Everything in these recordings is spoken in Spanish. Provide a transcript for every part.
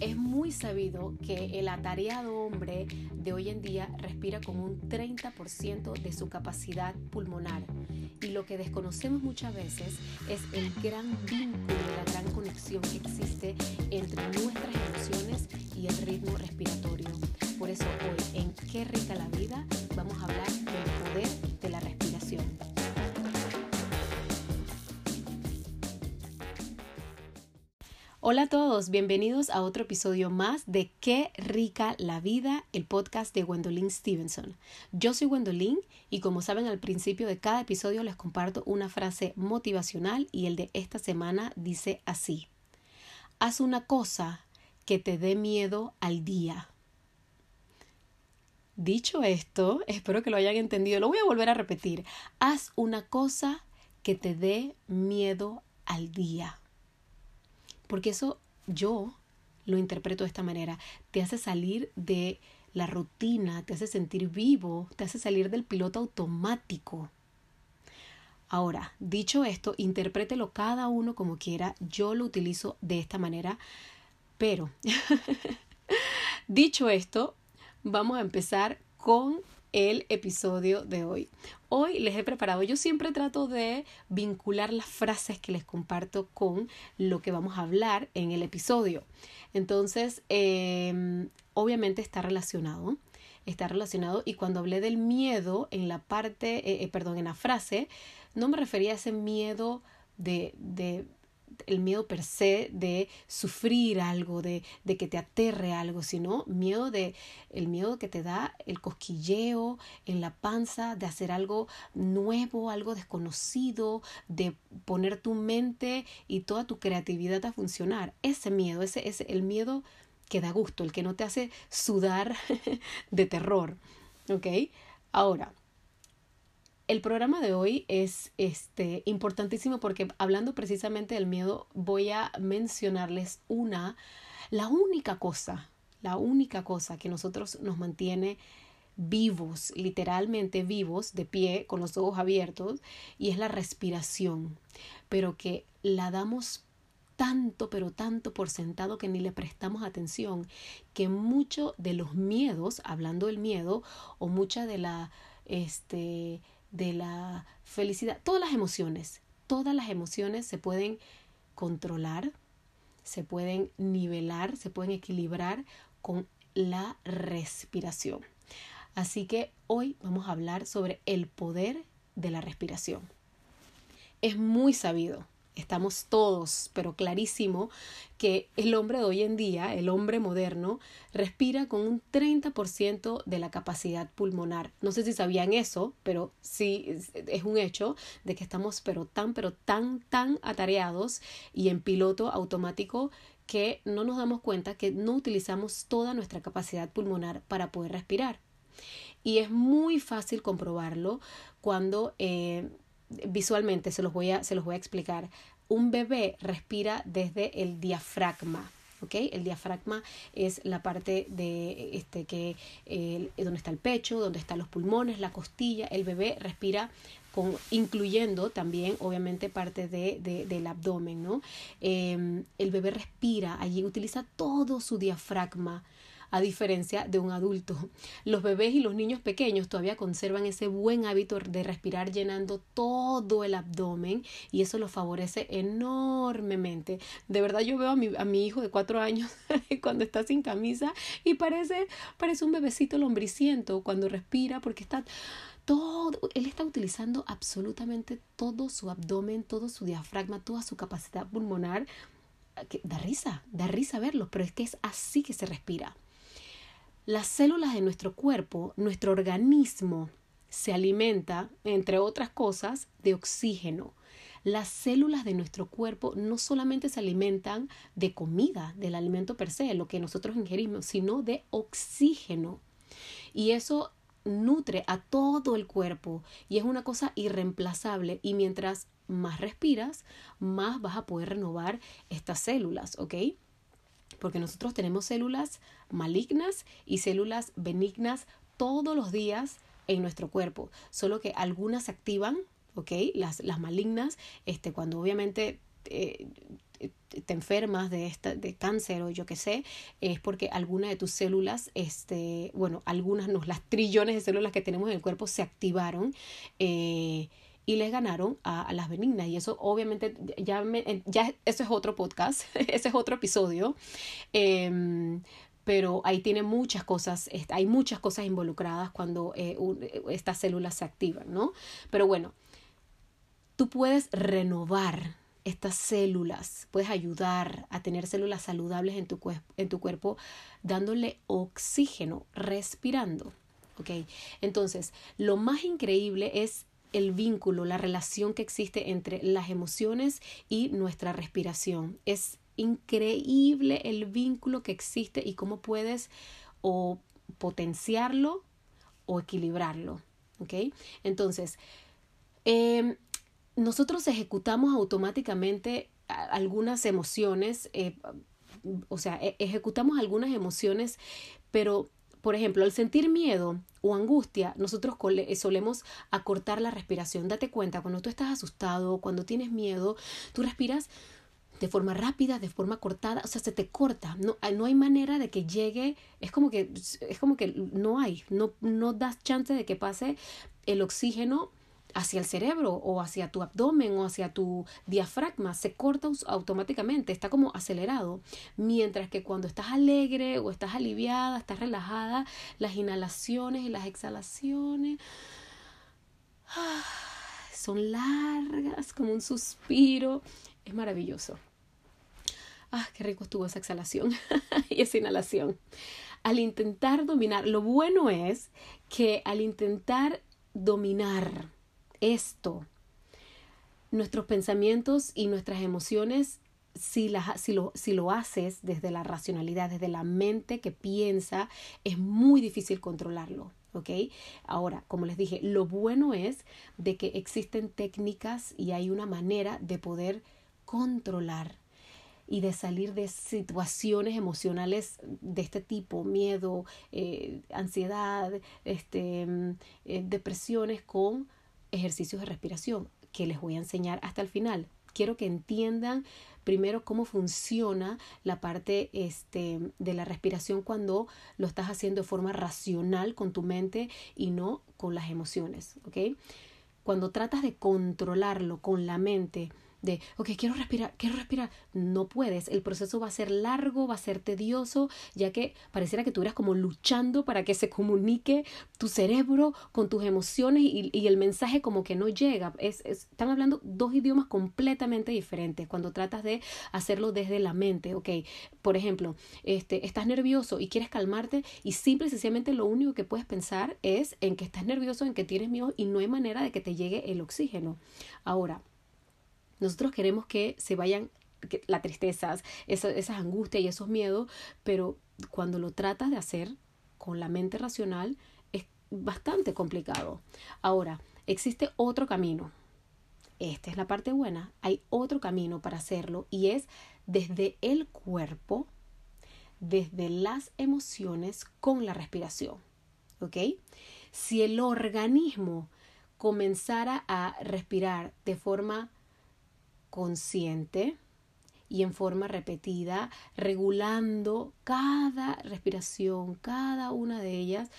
Es muy sabido que el atareado hombre de hoy en día respira con un 30% de su capacidad pulmonar y lo que desconocemos muchas veces es el gran vínculo, la gran conexión que existe entre nuestras emociones y el ritmo respiratorio. Por eso hoy en Qué rica la vida vamos a hablar del poder Hola a todos, bienvenidos a otro episodio más de Qué rica la vida, el podcast de Gwendolyn Stevenson. Yo soy Gwendolyn y como saben al principio de cada episodio les comparto una frase motivacional y el de esta semana dice así. Haz una cosa que te dé miedo al día. Dicho esto, espero que lo hayan entendido, lo voy a volver a repetir. Haz una cosa que te dé miedo al día. Porque eso yo lo interpreto de esta manera. Te hace salir de la rutina, te hace sentir vivo, te hace salir del piloto automático. Ahora, dicho esto, interprételo cada uno como quiera. Yo lo utilizo de esta manera. Pero, dicho esto, vamos a empezar con el episodio de hoy. Hoy les he preparado, yo siempre trato de vincular las frases que les comparto con lo que vamos a hablar en el episodio. Entonces, em, obviamente está relacionado, está relacionado y cuando hablé del miedo en la parte, eh, eh, perdón, en la frase, no me refería a ese miedo de, de el miedo per se de sufrir algo, de, de, que te aterre algo, sino miedo de el miedo que te da el cosquilleo en la panza de hacer algo nuevo, algo desconocido, de poner tu mente y toda tu creatividad a funcionar. Ese miedo, ese es el miedo que da gusto, el que no te hace sudar de terror. ¿Ok? Ahora, el programa de hoy es este, importantísimo porque hablando precisamente del miedo voy a mencionarles una, la única cosa, la única cosa que nosotros nos mantiene vivos, literalmente vivos, de pie, con los ojos abiertos, y es la respiración, pero que la damos tanto, pero tanto por sentado que ni le prestamos atención, que mucho de los miedos, hablando del miedo, o mucha de la, este, de la felicidad, todas las emociones, todas las emociones se pueden controlar, se pueden nivelar, se pueden equilibrar con la respiración. Así que hoy vamos a hablar sobre el poder de la respiración. Es muy sabido estamos todos, pero clarísimo, que el hombre de hoy en día, el hombre moderno, respira con un 30% de la capacidad pulmonar. No sé si sabían eso, pero sí es un hecho de que estamos pero tan, pero tan, tan atareados y en piloto automático que no nos damos cuenta que no utilizamos toda nuestra capacidad pulmonar para poder respirar. Y es muy fácil comprobarlo cuando eh, visualmente se los voy a, se los voy a explicar. Un bebé respira desde el diafragma. ¿Okay? El diafragma es la parte de este que eh, donde está el pecho, donde están los pulmones, la costilla. El bebé respira con, incluyendo también, obviamente, parte de, de del abdomen, ¿no? Eh, el bebé respira allí, utiliza todo su diafragma a diferencia de un adulto. Los bebés y los niños pequeños todavía conservan ese buen hábito de respirar llenando todo el abdomen y eso lo favorece enormemente. De verdad yo veo a mi, a mi hijo de cuatro años cuando está sin camisa y parece, parece un bebecito lombriciento cuando respira porque está todo, él está utilizando absolutamente todo su abdomen, todo su diafragma, toda su capacidad pulmonar. Que da risa, da risa verlo, pero es que es así que se respira. Las células de nuestro cuerpo, nuestro organismo, se alimenta, entre otras cosas, de oxígeno. Las células de nuestro cuerpo no solamente se alimentan de comida, del alimento per se, lo que nosotros ingerimos, sino de oxígeno. Y eso nutre a todo el cuerpo y es una cosa irreemplazable y mientras más respiras, más vas a poder renovar estas células, ¿ok? Porque nosotros tenemos células malignas y células benignas todos los días en nuestro cuerpo, solo que algunas se activan, ¿ok? Las, las malignas, este, cuando obviamente eh, te enfermas de esta de cáncer o yo qué sé es porque alguna de tus células este bueno algunas no las trillones de células que tenemos en el cuerpo se activaron eh, y les ganaron a, las benignas y eso obviamente ya ya eso es otro podcast ese es otro episodio em, pero ahí tiene muchas cosas, hay muchas cosas involucradas cuando eh, estas células se activan, ¿no? Pero bueno, tú puedes renovar estas células, puedes ayudar a tener células saludables en tu, en tu cuerpo dándole oxígeno, respirando. ¿ok? Entonces, lo más increíble es el vínculo, la relación que existe entre las emociones y nuestra respiración. Es increíble el vínculo que existe y cómo puedes o potenciarlo o equilibrarlo. ¿Ok? Entonces, eh, nosotros ejecutamos automáticamente algunas emociones, eh, o sea, e, ejecutamos algunas emociones, pero, por ejemplo, al sentir miedo o angustia, nosotros solemos acortar la respiración. Date cuenta, cuando tú estás asustado, cuando tienes miedo, tú respiras de forma rápida, de forma cortada, o sea, se te corta, no, no hay manera de que llegue, es como que, es como que no hay, no, no das chance de que pase el oxígeno hacia el cerebro o hacia tu abdomen o hacia tu diafragma, se corta automáticamente, está como acelerado. Mientras que cuando estás alegre o estás aliviada, estás relajada, las inhalaciones y las exhalaciones son largas, como un suspiro. Es maravilloso. Ah, qué rico estuvo esa exhalación y esa inhalación. Al intentar dominar, lo bueno es que al intentar dominar esto, nuestros pensamientos y nuestras emociones, si, si, lo, si lo haces desde la racionalidad, desde la mente que piensa, es muy difícil controlarlo. ¿ok? Ahora, como les dije, lo bueno es de que existen técnicas y hay una manera de poder controlar y de salir de situaciones emocionales de este tipo, miedo, eh, ansiedad, este, mm, eh, depresiones con ejercicios de respiración que les voy a enseñar hasta el final. Quiero que entiendan primero cómo funciona la parte este, de la respiración cuando lo estás haciendo de forma racional con tu mente y no con las emociones. Cuando tratas de controlarlo con la mente, de, ok, quiero respirar, quiero respirar. No puedes, el proceso va a ser largo, va a ser tedioso, ya que pareciera que tú eras como luchando para que se comunique tu cerebro con tus emociones y, y el mensaje como que no llega. Es, están hablando dos idiomas completamente diferentes cuando tratas de hacerlo desde la mente, ok. Por ejemplo, este, estás nervioso y quieres calmarte y simple y sencillamente lo único que puedes pensar es en que estás nervioso, en que tienes miedo y no hay manera de que te llegue el oxígeno. Ahora, nosotros queremos que se vayan las tristezas, esas, angustias y esos miedos, pero cuando lo tratas de hacer con la mente racional es bastante complicado. Ahora, existe otro camino. Esta es la parte buena. Hay otro camino para hacerlo y es desde el cuerpo, desde las emociones con la respiración. ¿Ok? Si el organismo comenzara a respirar de forma consciente y en forma repetida, regulando cada respiración, cada una de ellas,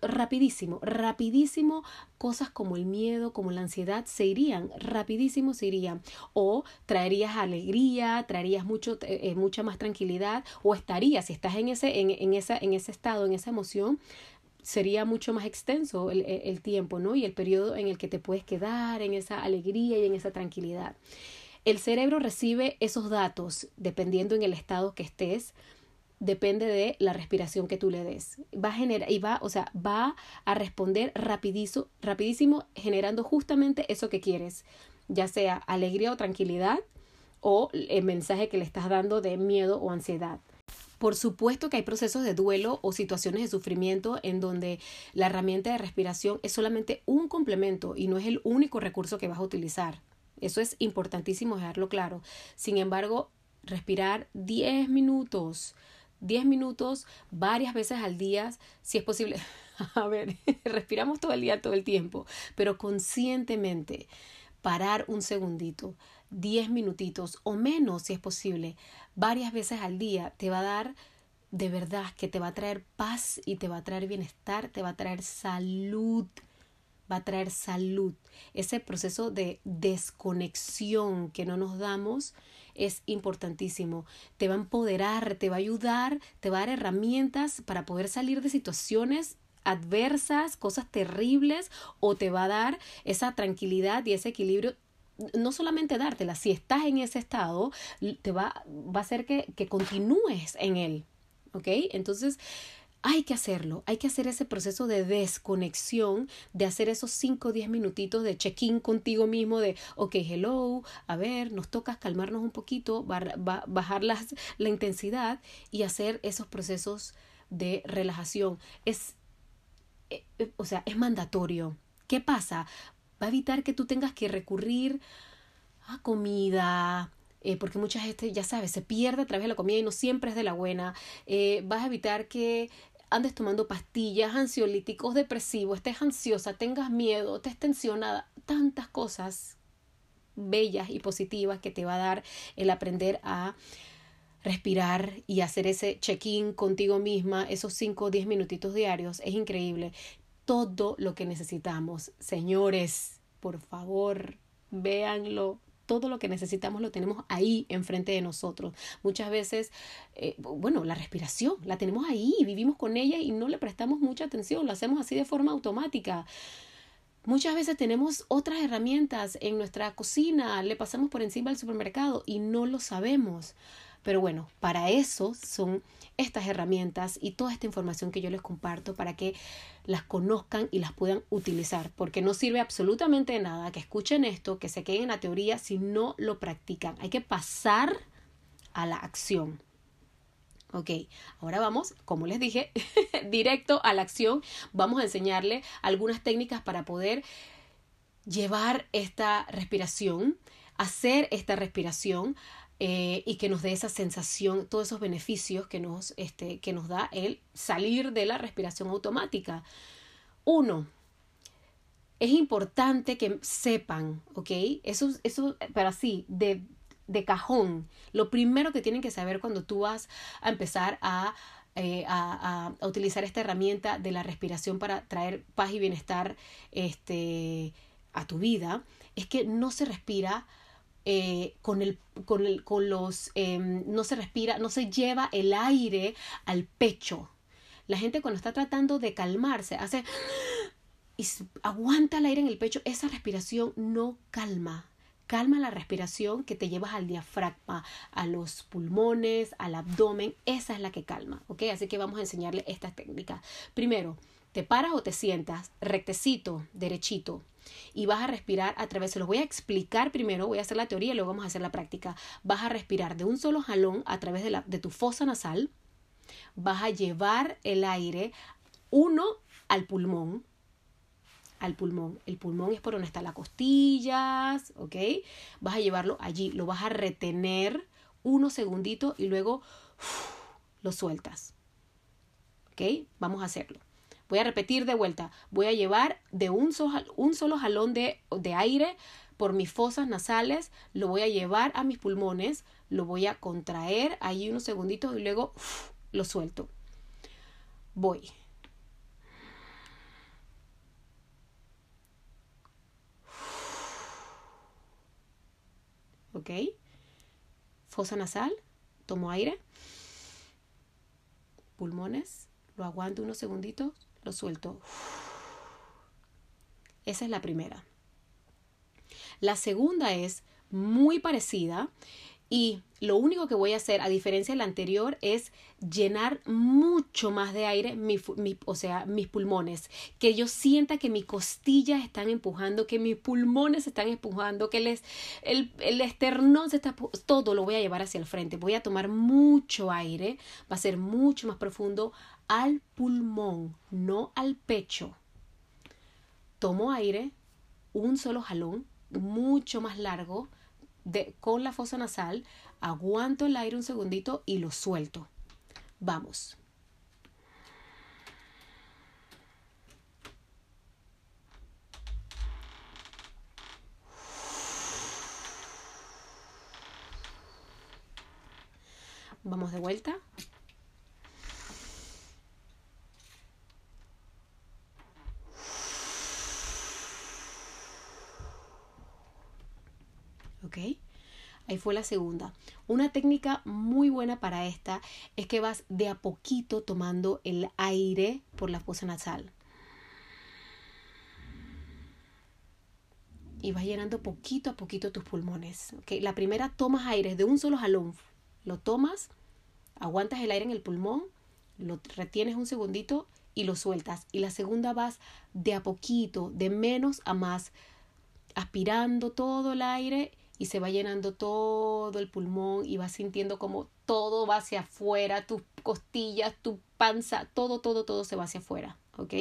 rapidísimo, rapidísimo, cosas como el miedo, como la ansiedad se irían, rapidísimo se irían. O traerías alegría, traerías mucho, eh, mucha más tranquilidad, o estarías, si estás en ese, en, en, esa, en ese estado, en esa emoción, sería mucho más extenso el, el, tiempo, ¿no? Y el periodo en el que te puedes quedar en esa alegría y en esa tranquilidad. El cerebro recibe esos datos dependiendo en el estado que estés, depende de la respiración que tú le des. Va a generar y va, o sea, va a responder rapidizo, rapidísimo generando justamente eso que quieres, ya sea alegría o tranquilidad o el mensaje que le estás dando de miedo o ansiedad. Por supuesto que hay procesos de duelo o situaciones de sufrimiento en donde la herramienta de respiración es solamente un complemento y no es el único recurso que vas a utilizar. Eso es importantísimo dejarlo claro. Sin embargo, respirar 10 minutos, 10 minutos varias veces al día, si es posible. A ver, respiramos todo el día, todo el tiempo, pero conscientemente parar un segundito, 10 minutitos o menos si es posible, varias veces al día, te va a dar de verdad que te va a traer paz y te va a traer bienestar, te va a traer salud, va a traer salud. Ese proceso de desconexión que no nos damos es importantísimo. Te va a empoderar, te va a ayudar, te va a dar herramientas para poder salir de situaciones adversas, cosas terribles, o te va a dar esa tranquilidad y ese equilibrio no solamente dártela, si estás en ese estado, te va, va a hacer que, que continúes en él. ¿Ok? Entonces, hay que hacerlo, hay que hacer ese proceso de desconexión, de hacer esos 5 o 10 minutitos de check-in contigo mismo, de, ok, hello, a ver, nos toca calmarnos un poquito, bajar la intensidad y hacer esos procesos de relajación. Es, eh, eh, o sea, es mandatorio. ¿Qué pasa? Va a evitar que tú tengas que recurrir a comida, eh, porque mucha gente, ya sabes, se pierde a través de la comida y no siempre es de la buena. vas a evitar que andes tomando pastillas, ansiolíticos, depresivos, estés ansiosa, tengas miedo, estés tensionada, tantas cosas bellas y positivas que te va a dar el aprender a respirar y hacer ese check-in contigo misma, esos 5 o 10 minutitos diarios, es increíble. Todo lo que necesitamos, señores, por favor, véanlo, todo lo que necesitamos lo tenemos ahí enfrente de nosotros. Muchas veces, eh, bueno, la respiración la tenemos ahí, vivimos con ella y no le prestamos mucha atención, lo hacemos así de forma automática. Muchas veces tenemos otras herramientas en nuestra cocina, le pasamos por encima al supermercado y no lo sabemos. Pero bueno, para eso son estas herramientas y toda esta información que yo les comparto para que las conozcan y las puedan utilizar, porque no sirve absolutamente nada que escuchen esto, que se queden en la teoría si no lo practican. Hay que pasar a la acción. Ok, ahora vamos, como les dije, directo a la acción. Vamos a enseñarle algunas técnicas para poder llevar esta respiración, hacer esta respiración eh, y que nos dé esa sensación, todos esos beneficios que nos, este, que nos da el salir de la respiración automática. Uno, es importante que sepan, ¿ok? Eso, eso pero así, de, de cajón, lo primero que tienen que saber cuando tú vas a empezar a eh, a, a, utilizar esta herramienta de la respiración para traer paz y bienestar este, a tu vida, es que no se respira eh, con, el, con, el, con los, em, no se respira, no se lleva el aire al pecho. La gente cuando está tratando de calmarse hace y aguanta el aire en el pecho, esa respiración no calma. Calma la respiración que te llevas al diafragma, a los pulmones, al abdomen, esa es la que calma, ¿ok? Así que vamos a enseñarle esta técnica. Primero, te paras o te sientas rectecito, derechito, y vas a respirar a través, se los voy a explicar primero, voy a hacer la teoría y luego vamos a hacer la práctica. Vas a respirar de un solo jalón a través de, la, de tu fosa nasal, vas a llevar el aire uno al pulmón, al pulmón. El pulmón es por donde están las costillas, ¿ok? Vas a llevarlo allí, lo vas a retener unos segunditos y luego lo sueltas. ¿Ok? Vamos a hacerlo. Voy a repetir de vuelta. Voy a llevar de un, un solo jalón de, de aire por mis fosas nasales, lo voy a llevar a mis pulmones, lo voy a contraer ahí unos segunditos y luego lo suelto. Voy. ¿Ok? Fosa nasal, tomo aire. Pulmones, lo aguanto unos segunditos, lo suelto. Esa es la primera. La segunda es muy parecida y lo único que voy a hacer, a diferencia de la anterior, es llenar mucho más de aire, o sea, mis pulmones. Que yo sienta que mis costillas están empujando, que mis pulmones están empujando, que les, el, el esternón se está... Todo lo voy a llevar hacia el frente. Voy a tomar mucho aire, va a ser mucho más profundo al pulmón, no al pecho. Tomo aire, un solo jalón, mucho más largo, de, con la fosa nasal, aguanto el aire un segundito y lo suelto. Vamos. Vamos de vuelta. Ahí fue la segunda. Una técnica muy buena para esta es que vas de a poquito tomando el aire por la fosa nasal. Y vas llenando poquito a poquito tus pulmones. ¿okay? La primera tomas aire de un solo jalón. Lo tomas, aguantas el aire en el pulmón, lo retienes un segundito y lo sueltas. Y la segunda vas de a poquito, de menos a más, aspirando todo el aire y se va llenando todo el pulmón y vas sintiendo como todo va hacia afuera, tus costillas, tu panza, todo, todo, todo se va hacia afuera. ¿Ok?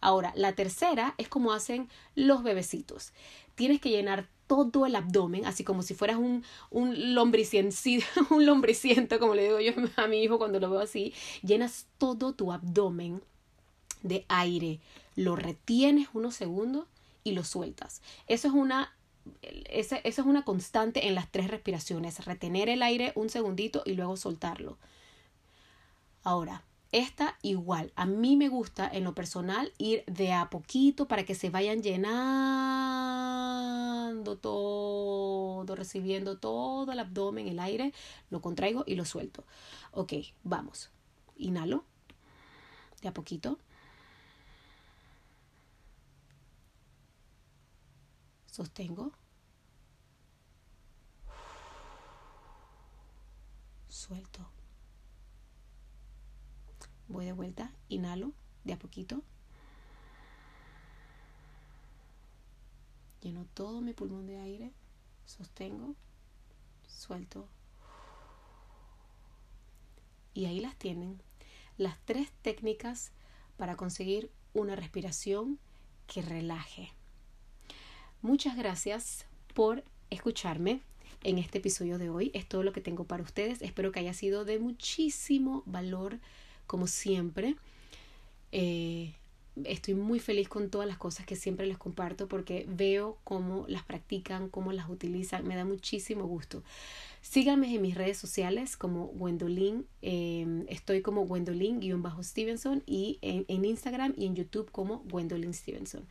Ahora, la tercera es como hacen los bebecitos. Tienes que llenar todo el abdomen, así como si fueras un, un, un lombriciento, como le digo yo a mi hijo cuando lo veo así. Llenas todo tu abdomen de aire, lo retienes unos segundos y lo sueltas. Eso es una esa, es una constante en las tres respiraciones, retener el aire un segundito y luego soltarlo. Ahora, esta igual, a mí me gusta en lo personal ir de a poquito para que se vayan llenando todo, recibiendo todo el abdomen, el aire, lo contraigo y lo suelto. Ok, vamos. Inhalo de a poquito. Sostengo. Suelto. Voy de vuelta. Inhalo de a poquito. Lleno todo mi pulmón de aire. Sostengo. Suelto. Y ahí las tienen. Las tres técnicas para conseguir una respiración que relaje. Muchas gracias por escucharme en este episodio de hoy. Es todo lo que tengo para ustedes. Espero que haya sido de muchísimo valor, como siempre. Eh, estoy muy feliz con todas las cosas que siempre les comparto porque veo cómo las practican, cómo las utilizan. Me da muchísimo gusto. Síganme en mis redes sociales como Gwendolyn. Eh, estoy como Gwendolyn-Stevenson y en, en Instagram y en YouTube como Gwendolyn Stevenson.